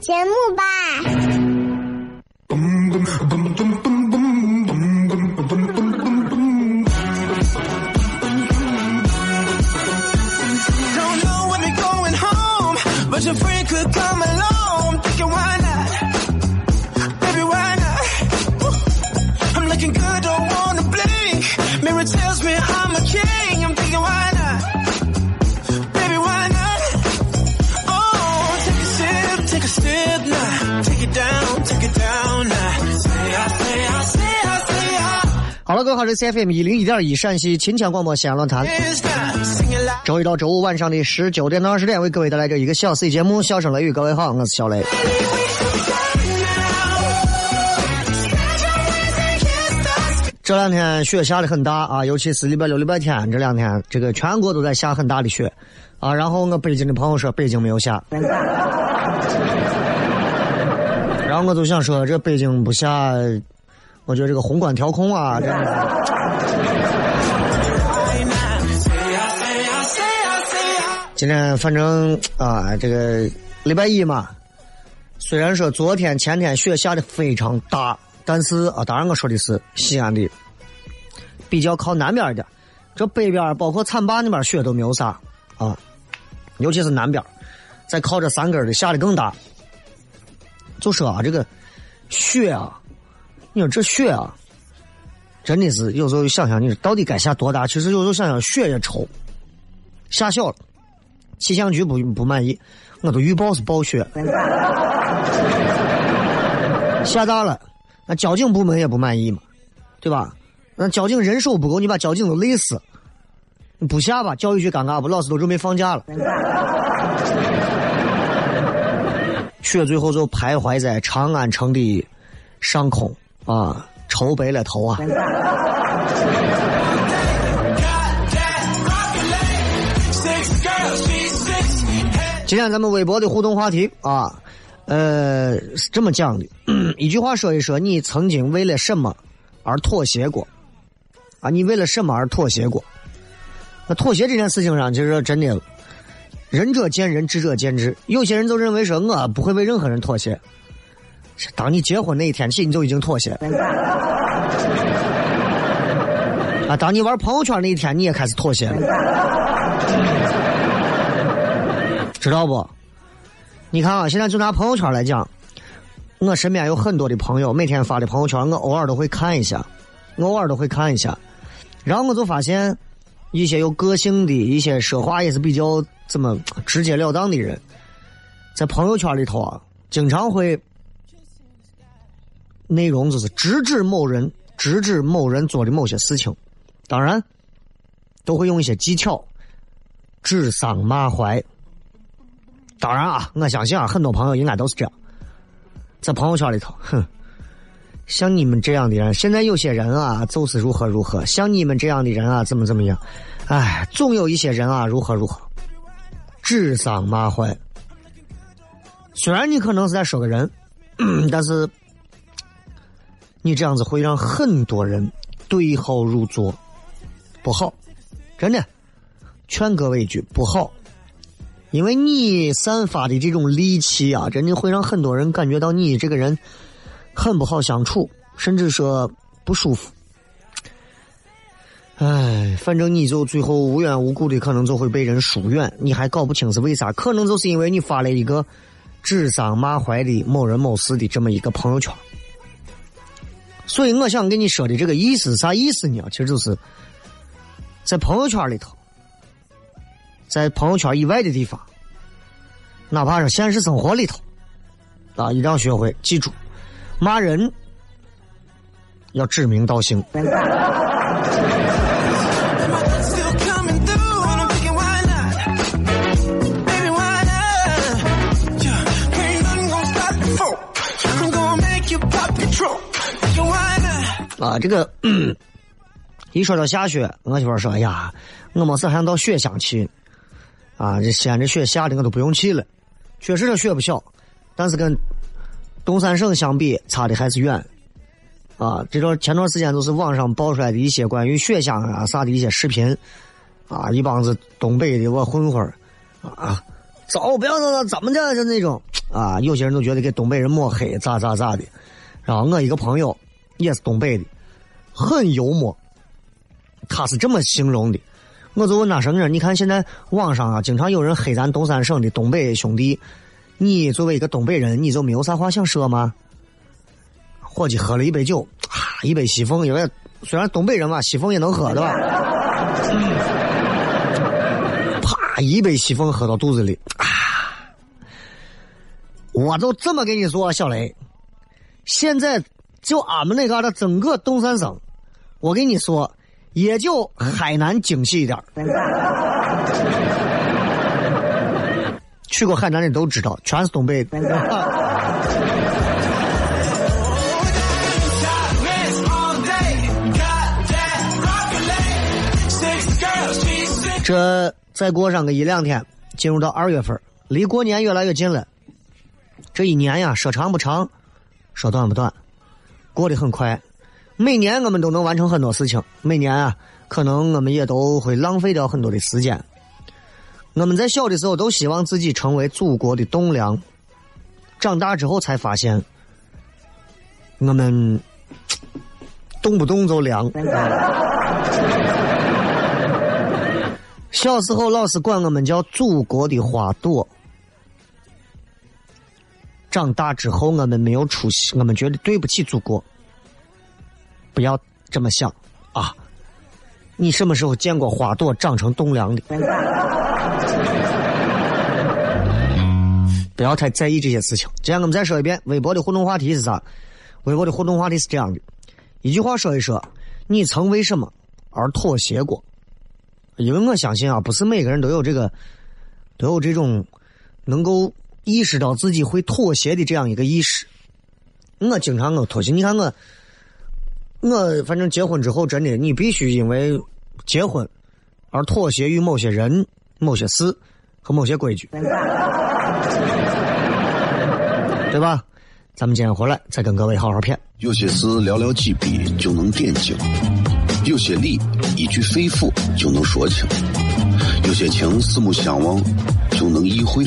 节目吧。好了，各位好，这是 FM 一零一点一陕西秦腔广播西安论坛。周一到周五晚上的十九点到二十点，为各位带来这一个小 C 节目《笑声雷雨》。各位好，我是小雷。这两天雪下的很大啊，尤其是礼拜六、礼拜天这两天，这个全国都在下很大的雪啊。然后我北京的朋友说北京没有下，然后我就想说这北京不下。我觉得这个宏观调控啊，这样的。今天反正啊，这个礼拜一嘛，虽然说昨天、前天雪下的非常大，但是啊，当然我说的是西安的，比较靠南边的，这北边包括浐灞那边雪都没有啥啊，尤其是南边，再靠着山根的下的更大。就说啊，这个雪啊。你说这雪啊，真的是有时候想想，你说到底该下多大？其实有时候想想，雪也抽，下小了，气象局不不满意，我都预报是暴雪。下大了，那交警部门也不满意嘛，对吧？那交警人手不够，你把交警都累死。不下吧，教育局尴尬不？老师都准备放假了。雪最后就徘徊在长安城的上空。啊，愁白了头啊！今天咱们微博的互动话题啊，呃，是这么讲的，一句话说一说，你曾经为了什么而妥协过？啊，你为了什么而妥协过？那妥协这件事情上，其实真的，仁者见仁，智者见智。有些人就认为说，我不会为任何人妥协。当你结婚那一天起，你就已经妥协。啊，当你玩朋友圈那一天，你也开始妥协了，知道不？你看啊，现在就拿朋友圈来讲，我身边有很多的朋友，每天发的朋友圈，我偶尔都会看一下，我偶尔都会看一下，然后我就发现一些有个性的一些说话也是比较这么直截了当的人，在朋友圈里头啊，经常会。内容就是直指某人，直指某人做的某些事情，当然都会用一些技巧，指桑骂槐。当然啊，我相信啊，很多朋友应该都是这样，在朋友圈里头，哼，像你们这样的人，现在有些人啊，就是如何如何，像你们这样的人啊，怎么怎么样，哎，总有一些人啊，如何如何，指桑骂槐。虽然你可能是在说个人，但是。你这样子会让很多人对号入座，不好，真的，劝各位一句，不好，因为你散发的这种戾气啊，真的会让很多人感觉到你这个人很不好相处，甚至说不舒服。唉，反正你就最后无缘无故的可能就会被人疏远，你还搞不清是为啥，可能就是因为你发了一个指桑骂槐的某人某事的这么一个朋友圈。所以我想跟你说的这个意思啥意思呢？其实就是在朋友圈里头，在朋友圈以外的地方，哪怕是现实生活里头，啊，一定要学会记住，骂人要指名道姓。啊，这个一说到下雪，我媳妇说：“哎呀，我没事还想到雪乡去。”啊，这西安这雪下的我都不用去了。确实这雪不小，但是跟东三省相比，差的还是远。啊，这段前段时间都是网上爆出来的一些关于雪乡啊啥的一些视频，啊，一帮子东北的我混混啊，走不要那怎么的就那种啊，有些人都觉得给东北人抹黑，咋咋咋的。然后我一个朋友。也是东北的，很幽默。他是这么形容的，我就问他什么？你看现在网上啊，经常有人黑咱东三省的东北兄弟，你作为一个东北人，你就没有啥话想说吗？伙计喝了一杯酒，啊，一杯西风，因为虽然东北人嘛，西风也能喝，对吧？啪，一杯西风喝到肚子里，啊！我就这么跟你说，小雷，现在。就俺们那嘎达整个东三省，我跟你说，也就海南精细一点去过海南的都知道，全是东北。这再过上个一两天，进入到二月份，离过年越来越近了。这一年呀，说长不长，说短不短。过得很快，每年我们都能完成很多事情。每年啊，可能我们也都会浪费掉很多的时间。我们在小的时候都希望自己成为祖国的栋梁，长大之后才发现，我们动不动就凉。小时候老师管我们叫祖国的花朵。长大之后，我们没有出息，我们觉得对不起祖国。不要这么想啊！你什么时候见过花朵长成栋梁的？不要太在意这些事情。今天我们再说一遍，微博的互动话题是啥？微博的互动话题是这样的：一句话说一说，你曾为什么而妥协过？因为我相信啊，不是每个人都有这个，都有这种能够。意识到自己会妥协的这样一个意识，我经常我妥协。你看我，我反正结婚之后，真的你必须因为结婚而妥协于某些人、某些事和某些规矩，对吧？咱们今天回来再跟各位好好谝。有些事寥寥几笔就能点睛，有些理一句肺腑就能说清，有些情四目相望就能意会。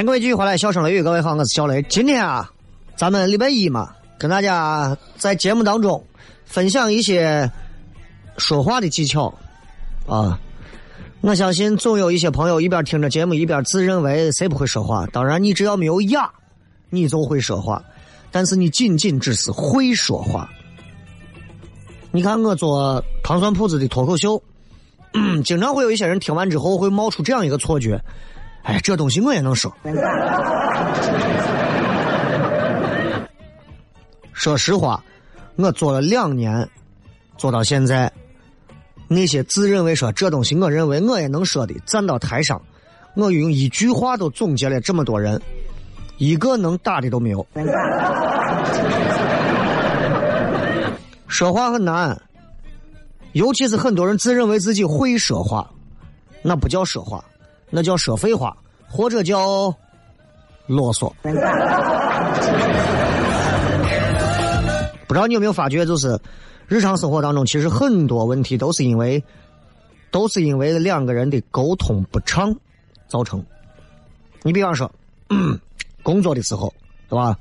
欢迎各位继续回来，笑声雷雨，各位好，我是小雷。今天啊，咱们礼拜一嘛，跟大家在节目当中分享一些说话的技巧啊。我相信总有一些朋友一边听着节目，一边自认为谁不会说话。当然，你只要没有哑，你就会说话。但是你仅仅只是会说话。你看我做糖蒜铺子的脱口秀，经常会有一些人听完之后会冒出这样一个错觉。哎，这东西我也能说。说实话，我做了两年，做到现在，那些自认为说这东西我认为我也能说的，站到台上，我用一句话都总结了这么多人，一个能打的都没有。说话很难，尤其是很多人自认为自己会说话，那不叫说话。那叫说废话，或者叫啰嗦。不知道你有没有发觉，就是日常生活当中，其实很多问题都是因为，都是因为两个人的沟通不畅造成。你比方说，工作的时候，对吧？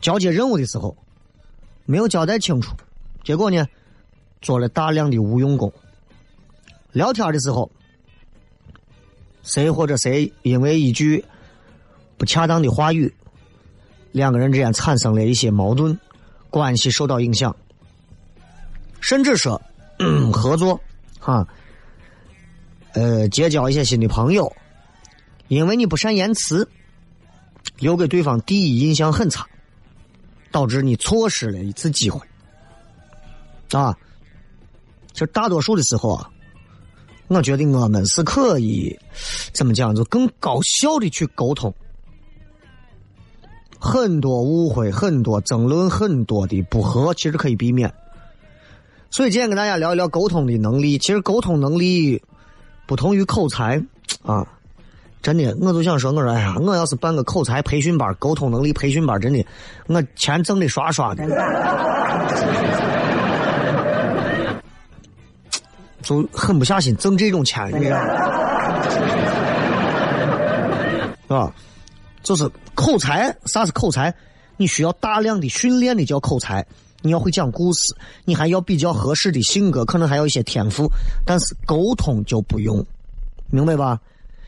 交接任务的时候，没有交代清楚，结果呢，做了大量的无用功。聊天的时候。谁或者谁因为一句不恰当的话语，两个人之间产生了一些矛盾，关系受到影响，甚至说合作，哈，呃，结交一些新的朋友，因为你不善言辞，留给对方第一印象很差，导致你错失了一次机会，啊，其实大多数的时候啊。我觉得我们是可以怎么讲，就更高效的去沟通。很多误会、很多争论、很多的不和，其实可以避免。所以今天跟大家聊一聊沟通的能力。其实沟通能力不同于口才啊，真的，我就想说，我说哎呀，我要是办个口才培训班、沟通能力培训班，真的，我钱挣的刷刷的。就狠不下心挣这种钱，你知道吧？就是口才，啥是口才？你需要大量的训练的叫口才。你要会讲故事，你还要比较合适的性格，可能还有一些天赋。但是沟通就不用，明白吧？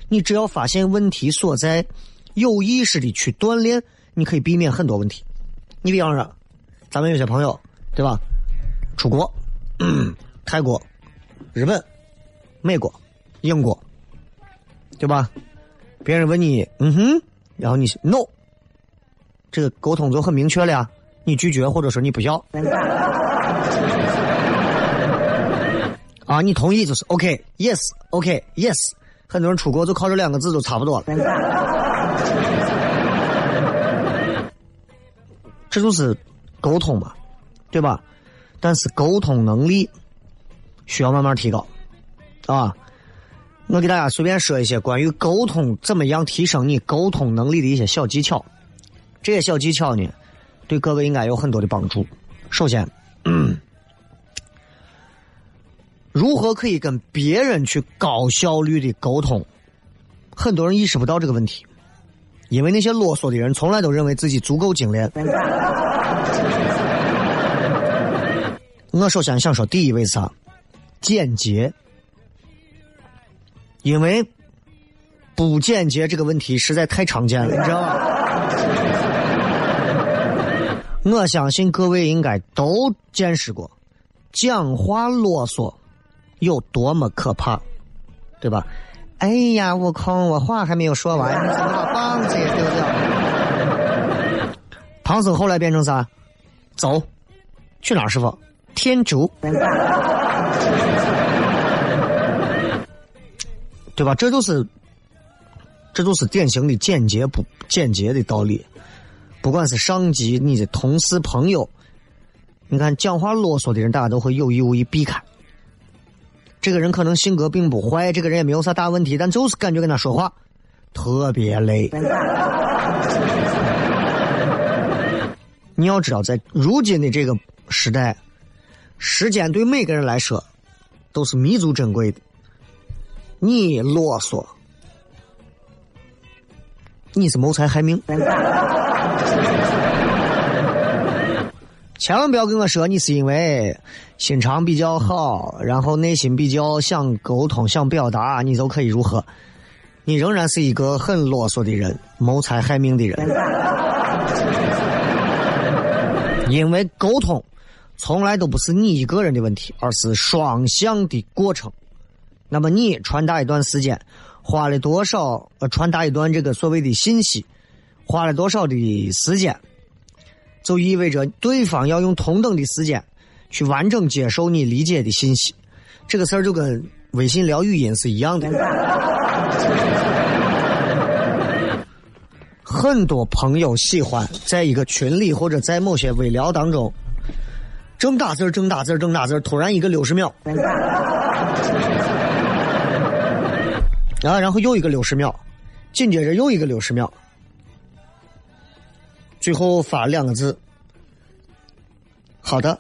你只要发现问题所在，有意识的去锻炼，你可以避免很多问题。你比方说，咱们有些朋友，对吧？出国，泰国。日本、美国、英国，对吧？别人问你，嗯哼，然后你 no，这个沟通就很明确了呀。你拒绝或者说你不要，啊，你同意就是 OK，yes，OK，yes。很多人出国就靠这两个字就差不多了。这就是沟通嘛，对吧？但是沟通能力。需要慢慢提高，啊！我给大家随便说一些关于沟通怎么样提升你沟通能力的一些小技巧。这些小技巧呢，对各位应该有很多的帮助。首先，如何可以跟别人去高效率的沟通？很多人意识不到这个问题，因为那些啰嗦的人从来都认为自己足够精炼。我首先想说，第一位是啥？简洁，因为不简洁这个问题实在太常见了，你知道吗？我相信各位应该都见识过，讲话啰嗦有多么可怕，对吧？哎呀，悟空，我话还没有说完，你怎么把棒子也丢掉？唐僧后来变成啥？走，去哪儿？师傅，天竺。对吧？这就是，这都是典型的简洁不简洁的道理。不管是上级、你的同事、朋友，你看讲话啰嗦的人，大家都会有意无意避开。这个人可能性格并不坏，这个人也没有啥大问题，但就是感觉跟他说话特别累。你要知道，在如今的这个时代，时间对每个人来说都是弥足珍贵的。你啰嗦，你是谋财害命。千万不要跟我说你是因为心肠比较好，然后内心比较想沟通、想表达，你就可以如何？你仍然是一个很啰嗦的人，谋财害命的人。因为沟通从来都不是你一个人的问题，而是双向的过程。那么你传达一段时间，花了多少？呃，传达一段这个所谓的信息，花了多少的时间，就意味着对方要用同等的时间去完整接受你理解的信息。这个事儿就跟微信聊语音是一样的。很多朋友喜欢在一个群里或者在某些微聊当中，正打字儿正打字儿正打字突然一个六十秒。啊，然后又一个六十秒，紧接着又一个六十秒，最后发两个字：“好的。”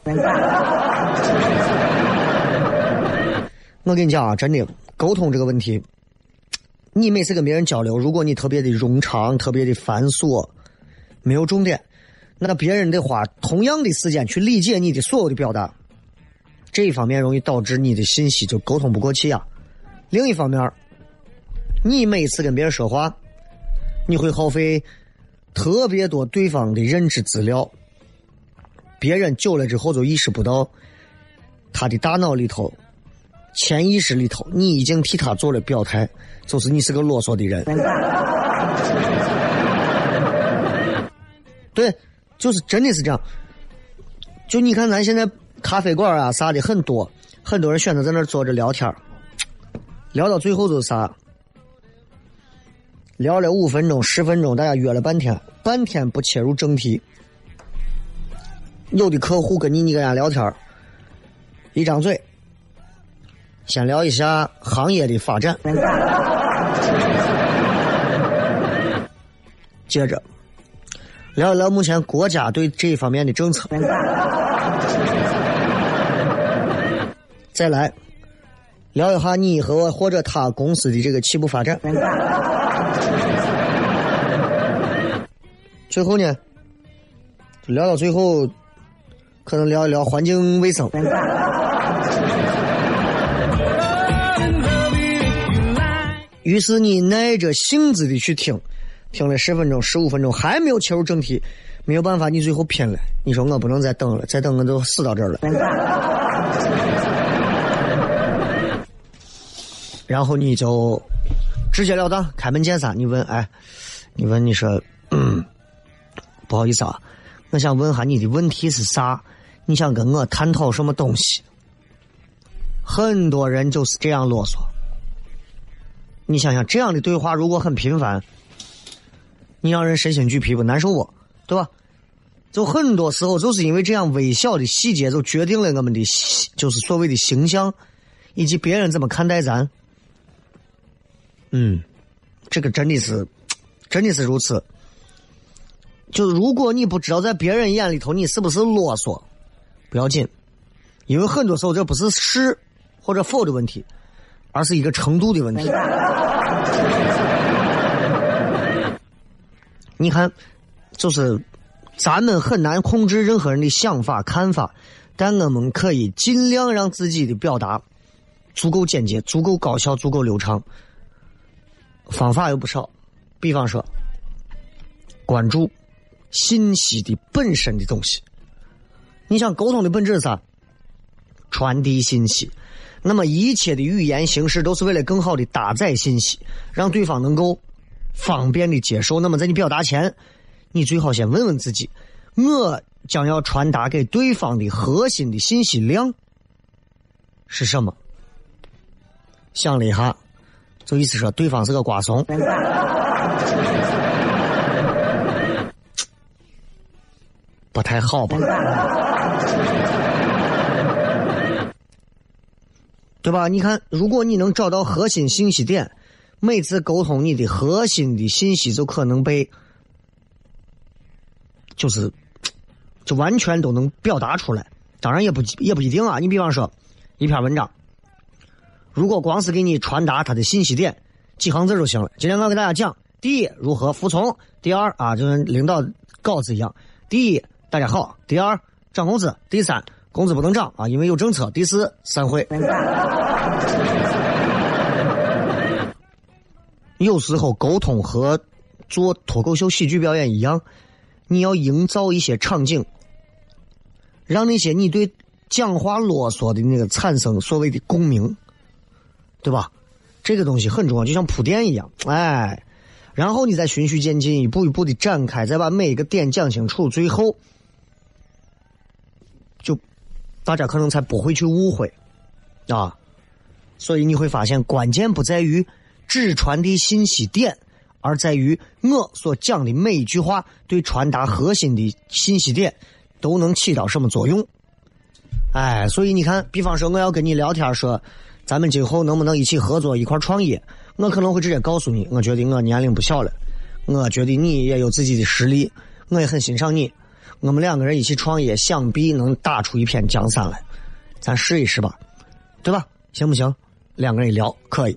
我跟你讲啊，真的，沟通这个问题，你每次跟别人交流，如果你特别的冗长、特别的繁琐，没有重点，那别人得花同样的时间去理解你的所有的表达，这一方面容易导致你的信息就沟通不过去啊。另一方面。你每次跟别人说话，你会耗费特别多对方的认知资料，别人久了之后就意识不到，他的大脑里头、潜意识里头，你已经替他做了表态，就是你是个啰嗦的人。对，就是真的是这样。就你看，咱现在咖啡馆啊啥的很多，很多人选择在那坐着聊天聊到最后就是啥？聊了五分钟、十分钟，大家约了半天，半天不切入正题。有的客户跟你你跟人家聊天一张嘴，先聊一下行业的发展，接着聊一聊目前国家对这一方面的政策，再来聊一下你和或者他公司的这个起步发展。最后呢，聊到最后，可能聊一聊环境卫生。于是你耐着性子的去听，听了十分钟、十五分钟，还没有切入正题，没有办法，你最后拼了。你说我不能再等了，再等我就死到这儿了。然后你就直截了当、开门见山，你问，哎，你问你说，嗯。不好意思啊，我想问下你的问题是啥？你想跟我探讨什么东西？很多人就是这样啰嗦。你想想，这样的对话如果很频繁，你让人身心俱疲不难受不？对吧？就很多时候就是因为这样微小的细节，就决定了我们的就是所谓的形象，以及别人怎么看待咱。嗯，这个真的是，真的是如此。就是如果你不知道在别人眼里头你是不是啰嗦，不要紧，因为很多时候这不是是或者否的问题，而是一个程度的问题。你看，就是咱们很难控制任何人的想法看法，但我们可以尽量让自己的表达足够简洁、足够高效、足够流畅。方法有不少，比方说关注。信息的本身的东西，你想沟通的本质是啥？传递信息。那么一切的语言形式都是为了更好的搭载信息，让对方能够方便的接受。那么在你表达前，你最好先问问自己：我将要传达给对方的核心的信息量是什么？想了一下，就意思说对方是个瓜怂。不太好吧？对吧？你看，如果你能找到核心信息点，每次沟通你的核心的信息就可能被，就是就完全都能表达出来。当然也不也不一定啊。你比方说一篇文章，如果光是给你传达它的信息点，几行字就行了。今天我给大家讲：第一，如何服从；第二啊，就跟领导稿子一样；第一。大家好，第二涨工资，第三工资不能涨啊，因为有政策。第四散会。有时候沟通和做脱口秀喜剧表演一样，你要营造一些场景，让那些你对讲话啰嗦的那个产生所谓的共鸣，对吧？这个东西很重要，就像铺垫一样，哎，然后你再循序渐进，一步一步的展开，再把每一个点讲清楚，最后就。大家可能才不会去误会，啊，所以你会发现关键不在于只传递信息点，而在于我所讲的每一句话对传达核心的信息点都能起到什么作用。哎，所以你看，比方说我要跟你聊天说，咱们今后能不能一起合作一块创业？我可能会直接告诉你，我觉得我年龄不小了，我觉得你也有自己的实力，我也很欣赏你。我们两个人一起创业，想必能打出一片江山来。咱试一试吧，对吧？行不行？两个人一聊，可以。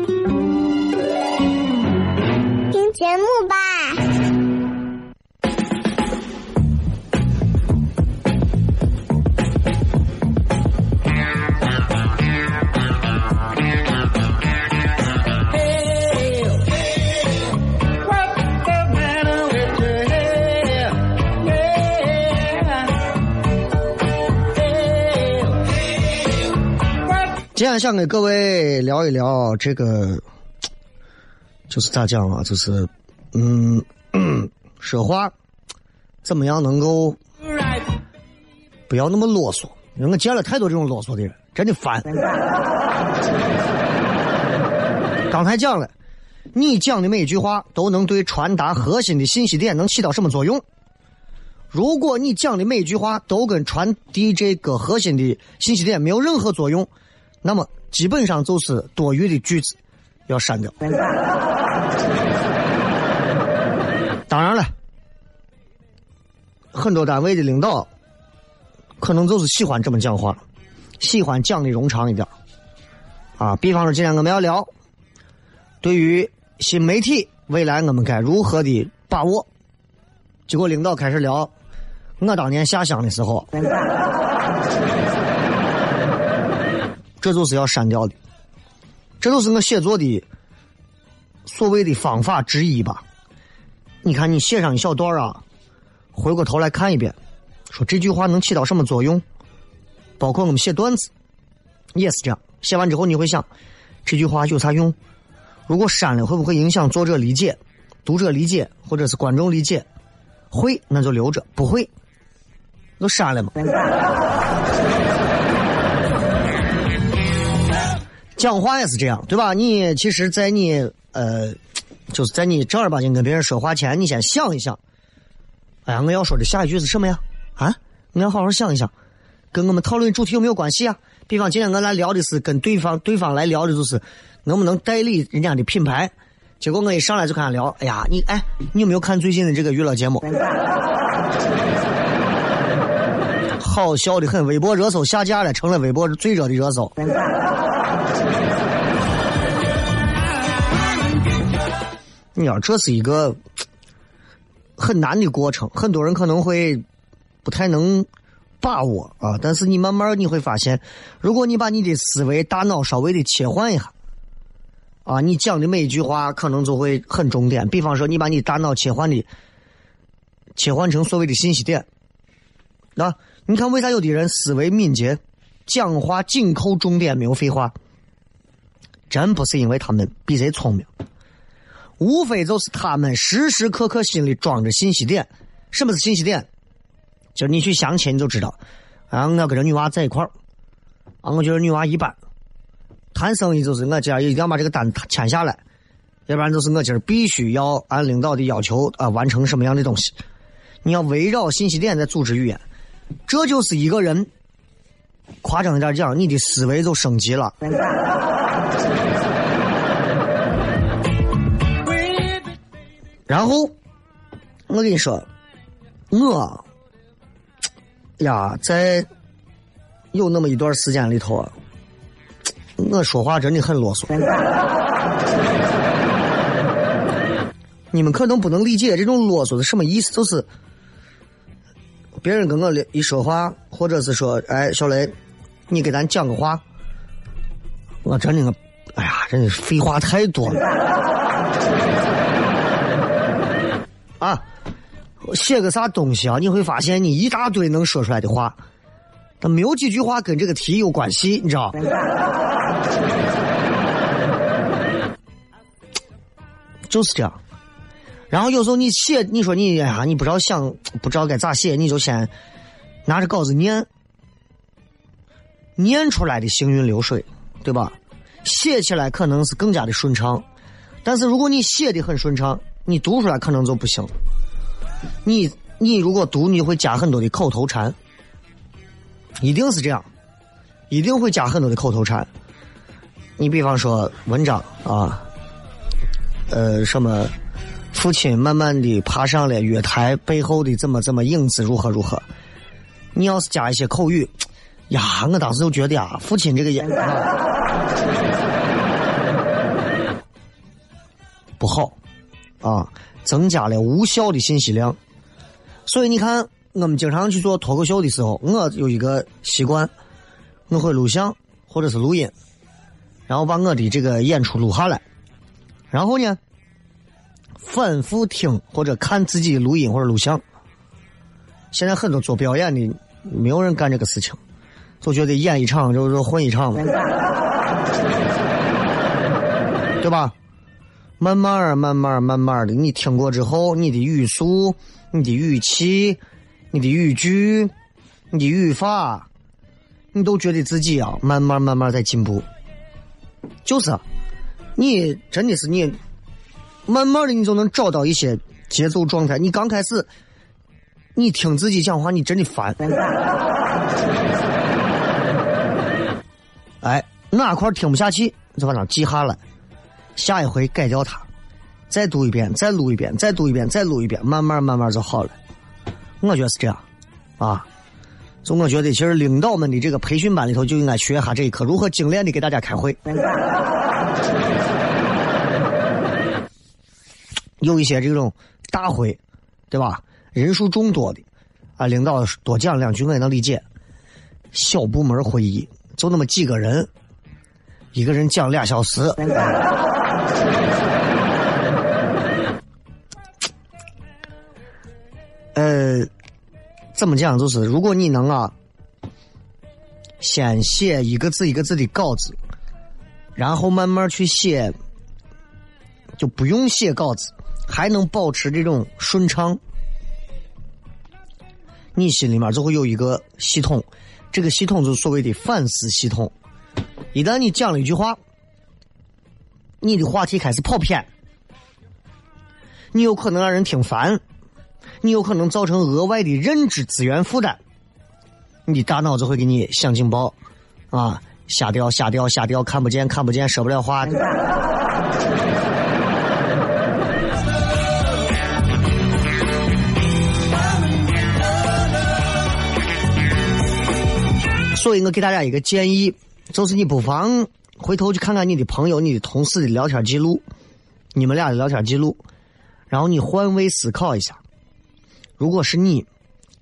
节目吧。今天想给各位聊一聊这个，就是咋讲啊？就是，嗯，说话怎么样能够不要那么啰嗦？因为我见了太多这种啰嗦的人，真的烦。刚才讲了，你讲的每一句话都能对传达核心的信息点能起到什么作用？如果你讲的每一句话都跟传递这个核心的信息点没有任何作用。那么基本上就是多余的句子要删掉。当然了，很多单位的领导可能就是喜欢这么讲话，喜欢讲的冗长一点。啊，比方说今天我们要聊，对于新媒体未来我们该如何的把握，结果领导开始聊我当年下乡的时候。这就是要删掉的，这就是我写作的所谓的方法之一吧。你看，你写上一小段啊，回过头来看一遍，说这句话能起到什么作用？包括我们写段子也是这样，写完之后你会想，这句话有啥用？如果删了，会不会影响作者理解、读者理解或者是观众理解？会，那就留着；不会，都删了嘛。讲话也是这样，对吧？你其实，在你呃，就是在你正儿八经跟别人说话前，你先想一想，哎呀，我要说的下一句是什么呀？啊，你要好好想一想，跟我们讨论主题有没有关系啊？比方今天我来聊的是跟对方，对方来聊的就是能不能代理人家的品牌。结果我一上来就跟他聊，哎呀，你哎，你有没有看最近的这个娱乐节目？好笑的很，微博热搜下架了，成了微博最热的热搜。你要这是一个很难的过程，很多人可能会不太能把握啊。但是你慢慢你会发现，如果你把你的思维、大脑稍微的切换一下，啊，你讲的每一句话可能就会很重点。比方说，你把你大脑切换的切换成所谓的信息点，啊，你看为啥有的人思维敏捷，讲话紧扣重点，没有废话？真不是因为他们比谁聪明。无非就是他们时时刻刻心里装着信息点。什么是信息点？就是你去相亲你就知道，啊，我跟这女娃在一块儿，啊，我觉得女娃一般。谈生意就是我今儿一定要把这个单签下来，要不然就是我今儿必须要按领导的要求啊完成什么样的东西。你要围绕信息点在组织语言，这就是一个人夸张一点讲，你的思维就升级了。然后，我跟你说，我呀，在有那么一段时间里头，我说话真的很啰嗦。你们可能不能理解这种啰嗦是什么意思，就是别人跟我一说话，或者是说，哎，小雷，你给咱讲个话，我真的，哎呀，真的是废话太多了。啊，写个啥东西啊？你会发现你一大堆能说出来的话，但没有几句话跟这个题有关系，你知道？就是这样。然后有时候你写，你说你呀，你不知道想，不知道该咋写，你就先拿着稿子念，念出来的行云流水，对吧？写起来可能是更加的顺畅，但是如果你写的很顺畅。你读出来可能就不行，你你如果读，你会加很多的口头禅，一定是这样，一定会加很多的口头禅。你比方说文章啊，呃，什么父亲慢慢的爬上了月台背后的怎么怎么影子如何如何，你要是加一些口语，呀，我当时就觉得呀，父亲这个演员不好。啊，增加了无效的信息量，所以你看，我们经常去做脱口秀的时候，我有一个习惯，我会录像或者是录音，然后把我的这个演出录下来，然后呢，反复听或者看自己录音或者录像。现在很多做表演的，没有人干这个事情，就觉得演一场就是混一场，对吧？慢慢儿、慢慢儿、慢慢儿的，你听过之后，你的语速、你的语气、你的语句、你的语法，你都觉得自己啊，慢慢慢慢在进步。就是，你真的是你，慢慢的你就能找到一些节奏状态。你刚开始，你听自己讲话，你真的烦。哎，哪块听不下去，就把它记下来。下一回改掉它，再读一遍，再录一遍，再读一遍，再录一遍，慢慢慢慢就好了。我觉得是这样，啊，就我觉得，其实领导们的这个培训班里头就应该学一下这一课，如何精炼的给大家开会。有一些这种大会，对吧？人数众多的，啊，领导多讲两句我也能理解。小部门会议就那么几个人。一个人讲俩小时，呃，怎么讲？就是如果你能啊，先写一个字一个字的稿子，然后慢慢去写，就不用写稿子，还能保持这种顺畅，你心里面就会有一个系统，这个系统就是所谓的反思系统。一旦你讲了一句话，你的话题开始跑偏，你有可能让人听烦，你有可能造成额外的认知资源负担，你大脑子会给你响警报，啊，瞎掉瞎掉瞎掉，看不见看不见，说不了话。所以我给大家一个建议，就是你不妨回头去看看你的朋友、你的同事的聊天记录，你们俩的聊天记录，然后你换位思考一下，如果是你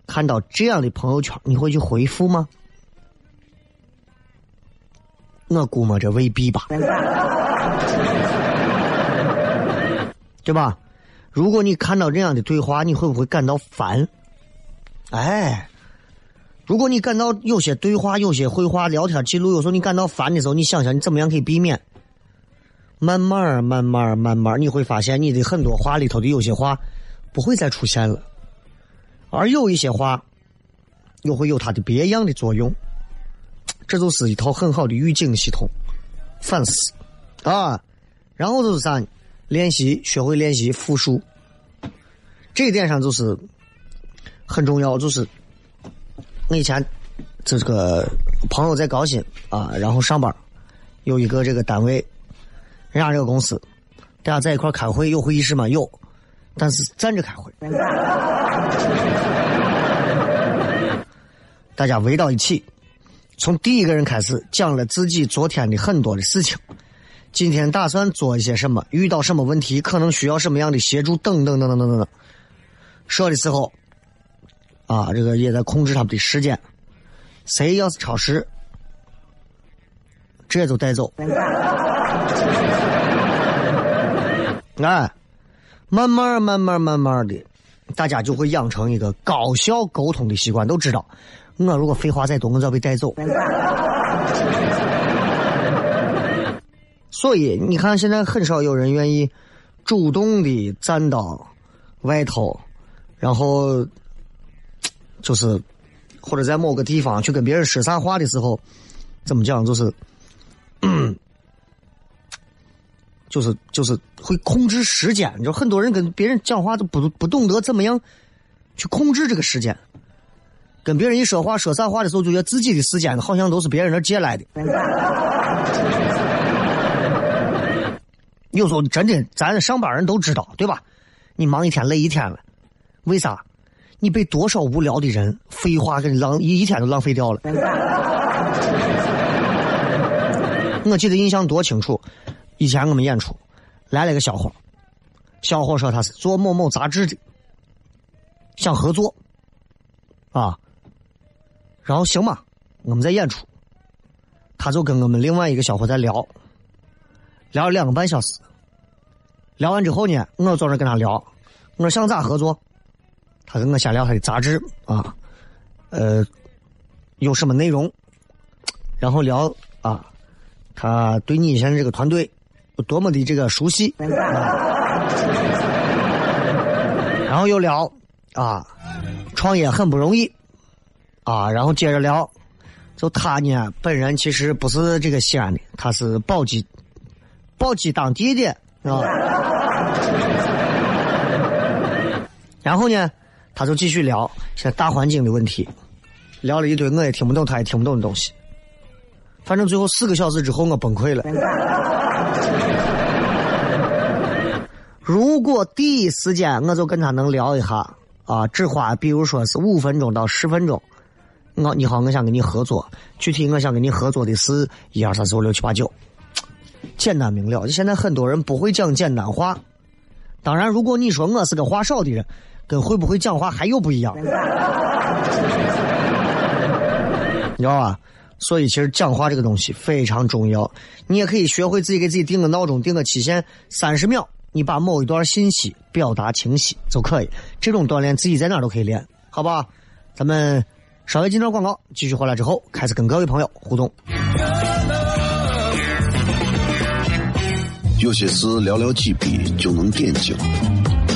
看到这样的朋友圈，你会去回复吗？我估摸着未必吧，对吧？如果你看到这样的对话，你会不会感到烦？哎。如果你感到有些对话、有些会话、聊天记录，有时候你感到烦的时候，你想想你怎么样可以避免？慢慢、慢慢、慢慢，你会发现你的很多话里头的有些话不会再出现了，而有一些话又会有它的别样的作用。这就是一套很好的预警系统，反思啊，然后就是啥？练习，学会练习复述。这一点上就是很重要，就是。我以前这个朋友在高新啊，然后上班有一个这个单位，人家这个公司，大家在一块开会有会议室吗？有，但是站着开会，大家围到一起，从第一个人开始讲了自己昨天的很多的事情，今天打算做一些什么，遇到什么问题，可能需要什么样的协助，等等等等等等等，说的时候。啊，这个也在控制他们的时间。谁要是超时，直接就带走。哎，慢慢慢慢慢慢的，大家就会养成一个高效沟通的习惯。都知道，我如果废话再多，我就要被带走。所以你看，现在很少有人愿意主动的站到外头，然后。就是，或者在某个地方去跟别人说啥话的时候，怎么讲？就是，就是就是会控制时间。就很多人跟别人讲话都不不懂得怎么样去控制这个时间。跟别人一说话说啥话的时候，就觉得自己的时间好像都是别人那借来的。有时候真的，咱上班人都知道，对吧？你忙一天累一天了，为啥？你被多少无聊的人废话给你浪一一天都浪费掉了。我记得印象多清楚，以前我们演出来了个小伙，小伙说他是做某某杂志的，想合作，啊，然后行吧，我们在演出，他就跟我们另外一个小伙在聊，聊了两个半小时，聊完之后呢，我坐那跟他聊，我说想咋合作？他跟我先聊他的杂志啊，呃，有什么内容，然后聊啊，他对你现在这个团队有多么的这个熟悉，然后又聊啊，创业很不容易啊，然后接着聊，就他呢本人其实不是这个西安的，他是宝鸡，宝鸡当地的啊，然后呢。他就继续聊现在大环境的问题，聊了一堆我也听不懂，他也听不懂的东西。反正最后四个小时之后，我崩溃了。如果第一时间我就跟他能聊一下啊，只花比如说是五分钟到十分钟，我你好，我想跟你合作，具体我想跟你合作的是一二三四五六七八九，简单明了。现在很多人不会讲简单话，当然，如果你说我是个话少的人。跟会不会讲话还有不一样，你知道吧？所以其实讲话这个东西非常重要。你也可以学会自己给自己定个闹钟，定个期限，三十秒，你把某一段信息表达清晰就可以。这种锻炼自己在哪都可以练，好不好？咱们稍微进段广告，继续回来之后开始跟各位朋友互动。有些事寥寥几笔就能点睛。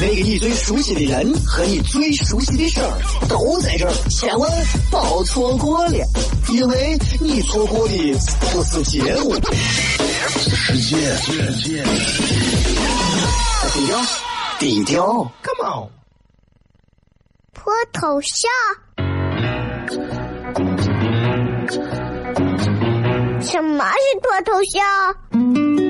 那个你最熟悉的人和你最熟悉的事儿都在这儿，千万别错过了，因为你错过的不是节目，是世界。低调，低调，Come on，脱头像？什么是脱头像？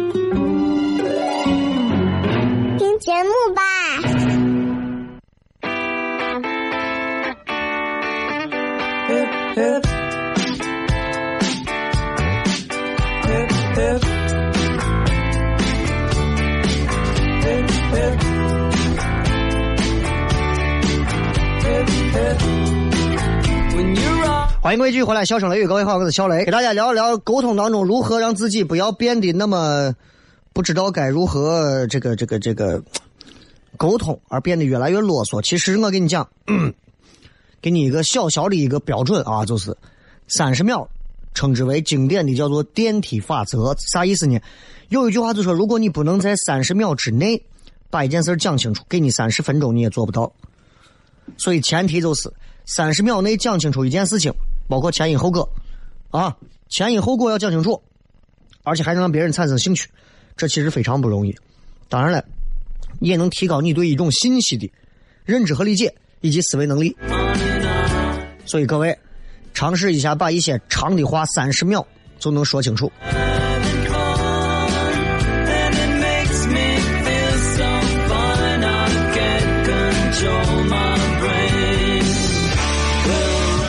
节目吧。欢迎各位继续回来，笑声雷雨，各位好，我是小雷，给大家聊一聊沟通当中如何让自己不要变得那么。不知道该如何这个这个这个沟通，而变得越来越啰嗦。其实我跟你讲，给你一个小小的一个标准啊，就是三十秒，称之为经典的叫做电梯法则。啥意思呢？有一句话就说，如果你不能在三十秒之内把一件事讲清楚，给你三十分钟你也做不到。所以前提就是三十秒内讲清楚一件事情，包括前因后果啊，前因后果要讲清楚，而且还能让别人产生兴趣。这其实非常不容易，当然了，也能提高你对一种信息的认知和理解以及思维能力。所以各位，尝试一下把一些长的话三十秒就能说清楚。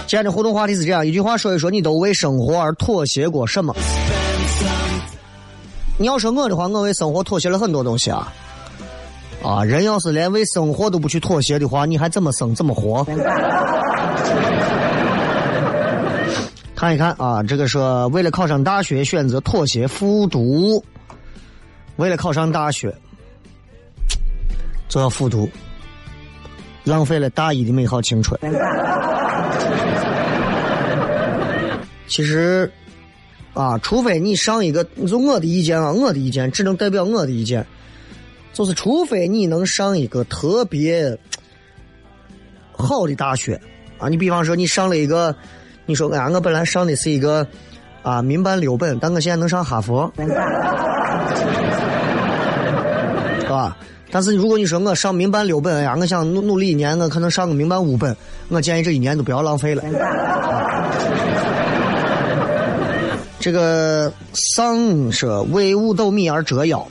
今天的互动话题是这样：一句话说一说，你都为生活而妥协过什么？你要说我的话，我为生活妥协了很多东西啊！啊，人要是连为生活都不去妥协的话，你还怎么生怎么活？看一看啊，这个说为了考上大学选择妥协复读，为了考上大学就要复读，浪费了大一的美好青春。其实。啊，除非你上一个，就我的意见啊，我的意见只能代表我的意见，就是除非你能上一个特别好的大学啊，你比方说你上了一个，你说啊，我本来上的是一个啊民办六本，但我现在能上哈佛，是吧？但是如果你说我上民办六本呀，我想努努力一年，我可能上个民办五本，我建议这一年都不要浪费了。这个丧说为五斗米而折腰。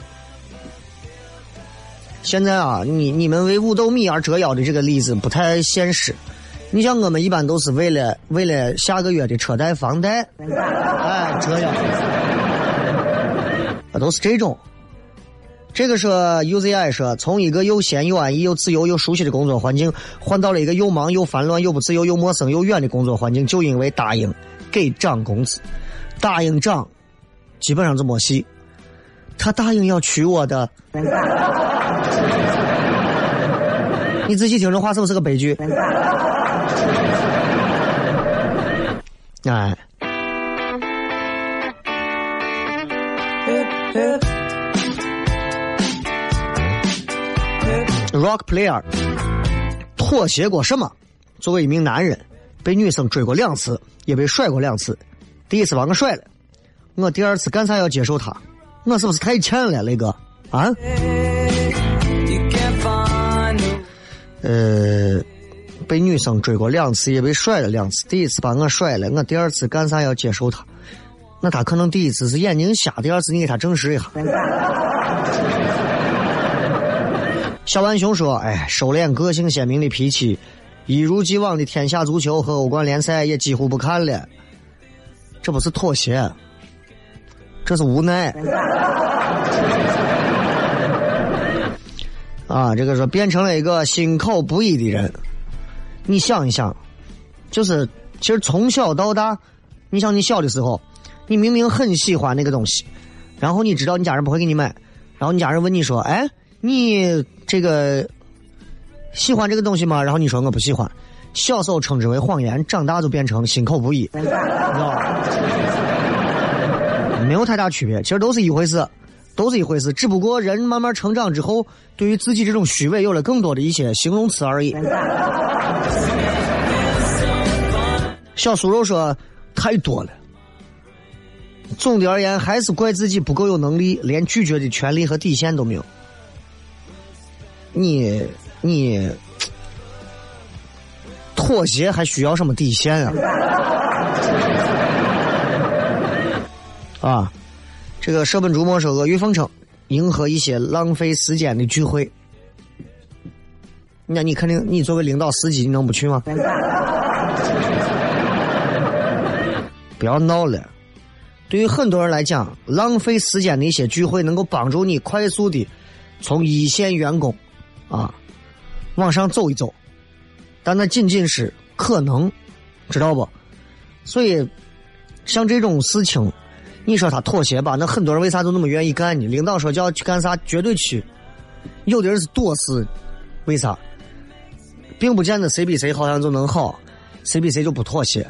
现在啊，你你们为五斗米而折腰的这个例子不太现实。你像我们一般都是为了为了下个月的车贷房贷，哎，折腰，都是这种。这个说 UZI 说，从一个又闲又安逸又自由又熟悉的工作环境，换到了一个又忙又烦乱又不自由又陌生又远的工作环境，就因为答应给涨工资。答应涨，基本上就没戏。他答应要娶我的，你仔细听这话是不是个悲剧？哎，Rock player，妥协过什么？作为一名男人，被女生追过两次，也被甩过两次。第一次把我甩了，我第二次干啥要接受他？我是不是太欠了，雷哥？啊？呃，被女生追过两次，也被甩了两次。第一次把我甩了，我第二次干啥要接受他？那他可能第一次是眼睛瞎，第二次你给他证实一下。小万雄说：“哎，收敛个性鲜明的脾气。”一如既往的天下足球和欧冠联赛也几乎不看了。这不是妥协，这是无奈。啊，这个说变成了一个心口不一的人。你想一想，就是其实从小到大，你想你小的时候，你明明很喜欢那个东西，然后你知道你家人不会给你买，然后你家人问你说：“哎，你这个喜欢这个东西吗？”然后你说我不喜欢。小时候称之为谎言，长大就变成心口不一，知道吧？没有太大区别，其实都是一回事，都是一回事。只不过人慢慢成长之后，对于自己这种虚伪有了更多的一些形容词而已。小酥肉说太多了。总的而言，还是怪自己不够有能力，连拒绝的权利和底线都没有。你你。妥协还需要什么底线啊？啊，这个舍本逐末说阿谀奉承，迎合一些浪费时间的聚会。那你肯定，你作为领导司机，你能不去吗？不要闹了。对于很多人来讲，浪费时间的一些聚会，能够帮助你快速的从一线员工啊往上走一走。但那仅仅是可能，知道不？所以，像这种事情，你说他妥协吧，那很多人为啥都那么愿意干呢？领导说叫去干啥，绝对去。有的人是躲死，为啥？并不见得谁比谁好像就能好，谁比谁就不妥协。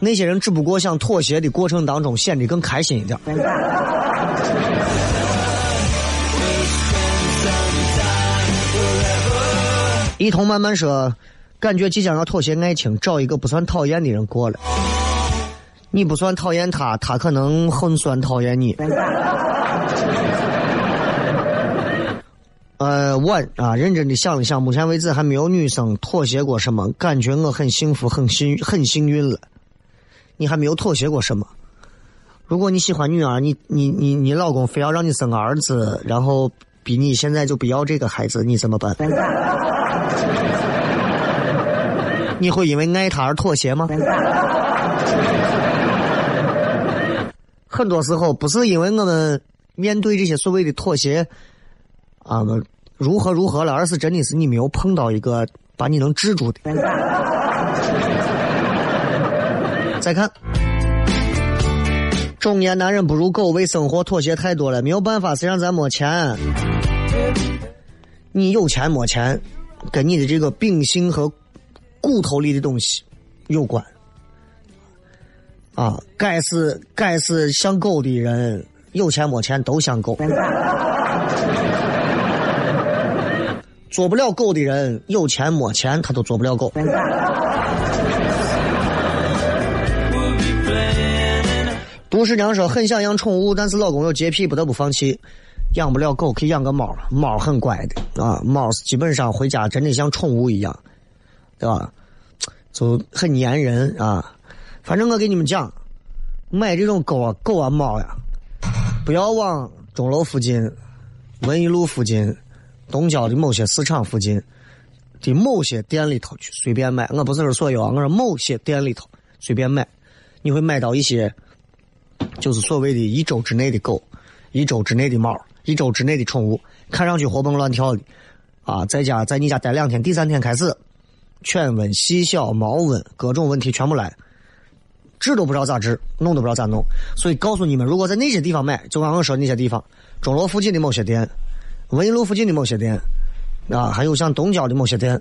那些人只不过想妥协的过程当中显得更开心一点。一同慢慢说。感觉即将要妥协爱情，找一个不算讨厌的人过了。你不算讨厌他，他可能很算讨厌你。呃，我啊，认真的想了想，目前为止还没有女生妥协过什么，感觉我很幸福，很幸很幸运了。你还没有妥协过什么？如果你喜欢女儿，你你你你老公非要让你生个儿子，然后逼你现在就不要这个孩子，你怎么办？你会因为爱他而妥协吗？很多时候不是因为我们面对这些所谓的妥协啊，如何如何了，而是真的是你没有碰到一个把你能治住的。再看，中年男人不如狗，为生活妥协太多了，没有办法，谁让咱没钱？你有钱没钱，跟你的这个秉性和。骨头里的东西有关啊！该是该是像狗的人，有钱没钱都像狗；做不了狗的人，有钱没钱他都做不了狗。杜十娘说很想养宠物，但是老公有洁癖，不得不放弃。养不了狗，可以养个猫，猫很乖的啊，猫基本上回家真的像宠物一样。对吧？就很粘人啊。反正我给你们讲，买这种狗啊、狗啊、猫呀，不要往钟楼附近、文艺路附近、东郊的某些市场附近的某些店里头去随便买。我不是说所有啊，我说某些店里头随便买，你会买到一些就是所谓的一周之内的狗、一周之内的猫、一周之内的宠物，看上去活蹦乱跳的啊，在家在你家待两天，第三天开始。犬瘟、细小、猫瘟，各种问题全部来，治都不知道咋治，弄都不知道咋弄。所以告诉你们，如果在那些地方买，就刚刚说那些地方，钟楼附近的某些店，文艺路附近的某些店，啊，还有像东郊的某些店，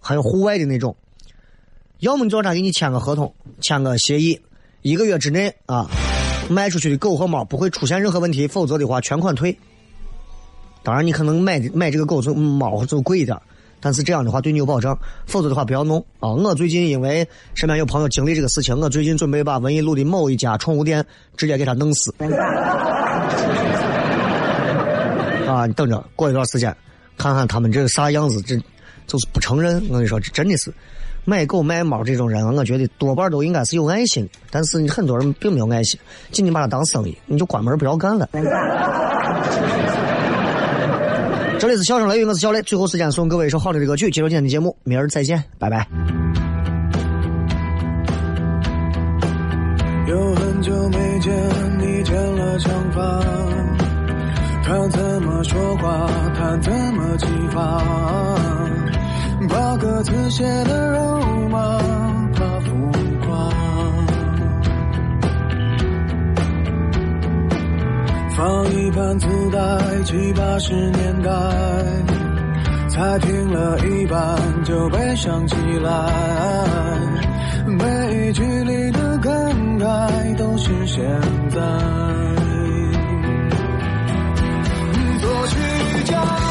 还有户外的那种，要么你找他给你签个合同，签个协议，一个月之内啊，卖出去的狗和猫不会出现任何问题，否则的话全款退。当然，你可能买的买这个狗就猫就贵一点。但是这样的话对你有保障，否则的话不要弄啊！我最近因为身边有朋友经历这个事情，我最近准备把文艺路的某一家宠物店直接给他弄死。啊，你等着，过一段时间看看他们这个啥样子，这就是不承认。我跟你说，这真的是买狗卖猫这种人，我觉得多半都应该是有爱心，但是很多人并没有爱心，仅仅把它当生意，你就关门不要干了。这里是笑声雷雨，我是小雷。最后时间送各位一首好听的歌曲，结束今天的节目，明儿再见，拜拜。有很久没见你剪了长发，他怎么说话，他怎么激发，把歌词写的肉麻，放一盘磁带，七八十年代，才听了一半就悲伤起来。每一句里的感慨都是现在。作曲家。